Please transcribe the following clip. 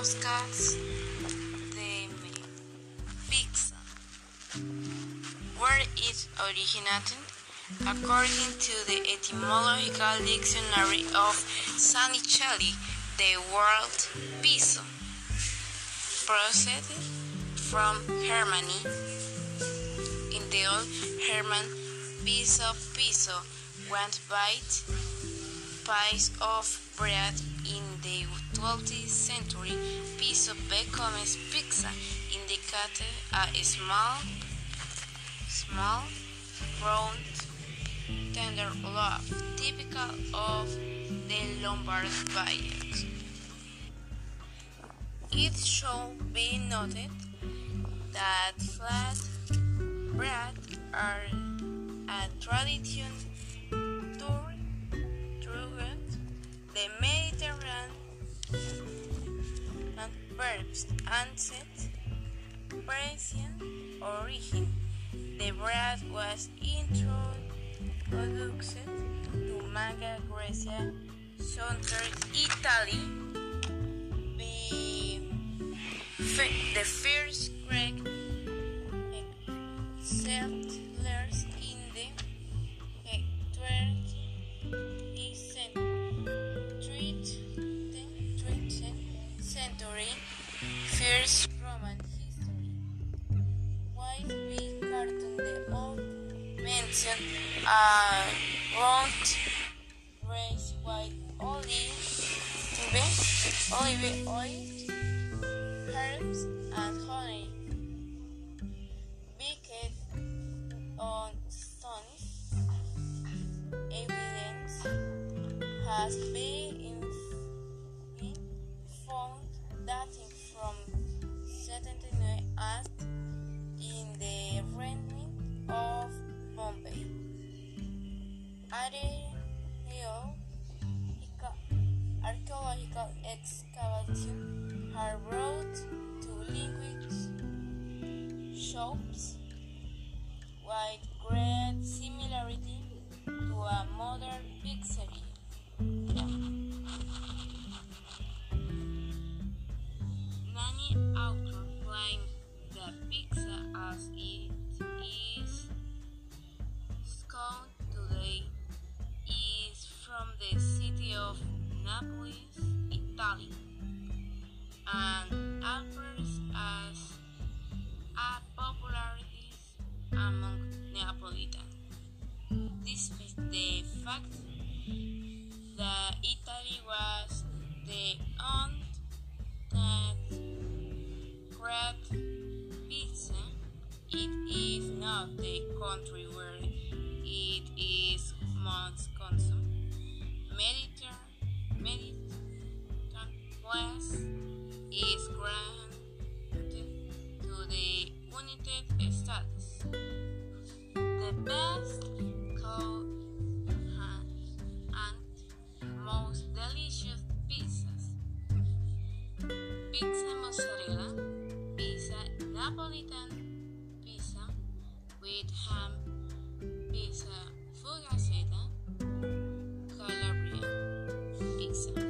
podcast de. Where it originated? According to the etymological dictionary of Sanicelli, the word piso proceeded from Germany. In the old German, piso piso went by piece of bread in the 12th century, piece of becomes pizza, indicated a small, small, round, tender loaf, typical of the Lombard diet. It should be noted that flat bread are a tradition verbs ancient, present, origin. The bread was introduced to Magna Graecia, southern Italy. The first First Roman history. White big cartoon the old mention uh, round race white olive olive oil herbs and honey baked on stones evidence has been shops with great similarity to a modern pizzeria. Many authors claim that pizza as it is called today is from the city of Naples, Italy, and offers as that Italy was the only that great pizza, it is not the country where it is most consumed. Mediterranean, West is granted to the United States. The best cold pizza mozzarella, pizza napolitan, pizza with ham, pizza fugazzeta, calabria, pizza.